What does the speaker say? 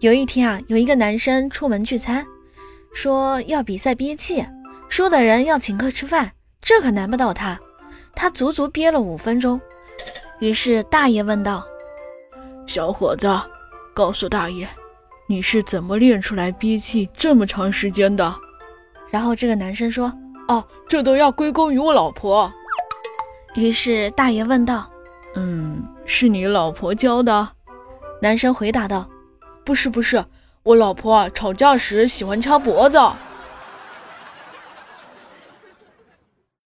有一天啊，有一个男生出门聚餐，说要比赛憋气，输的人要请客吃饭，这可难不倒他。他足足憋了五分钟。于是大爷问道：“小伙子，告诉大爷，你是怎么练出来憋气这么长时间的？”然后这个男生说：“哦，这都要归功于我老婆。”于是大爷问道：“嗯，是你老婆教的？”男生回答道。不是不是，我老婆，吵架时喜欢掐脖子。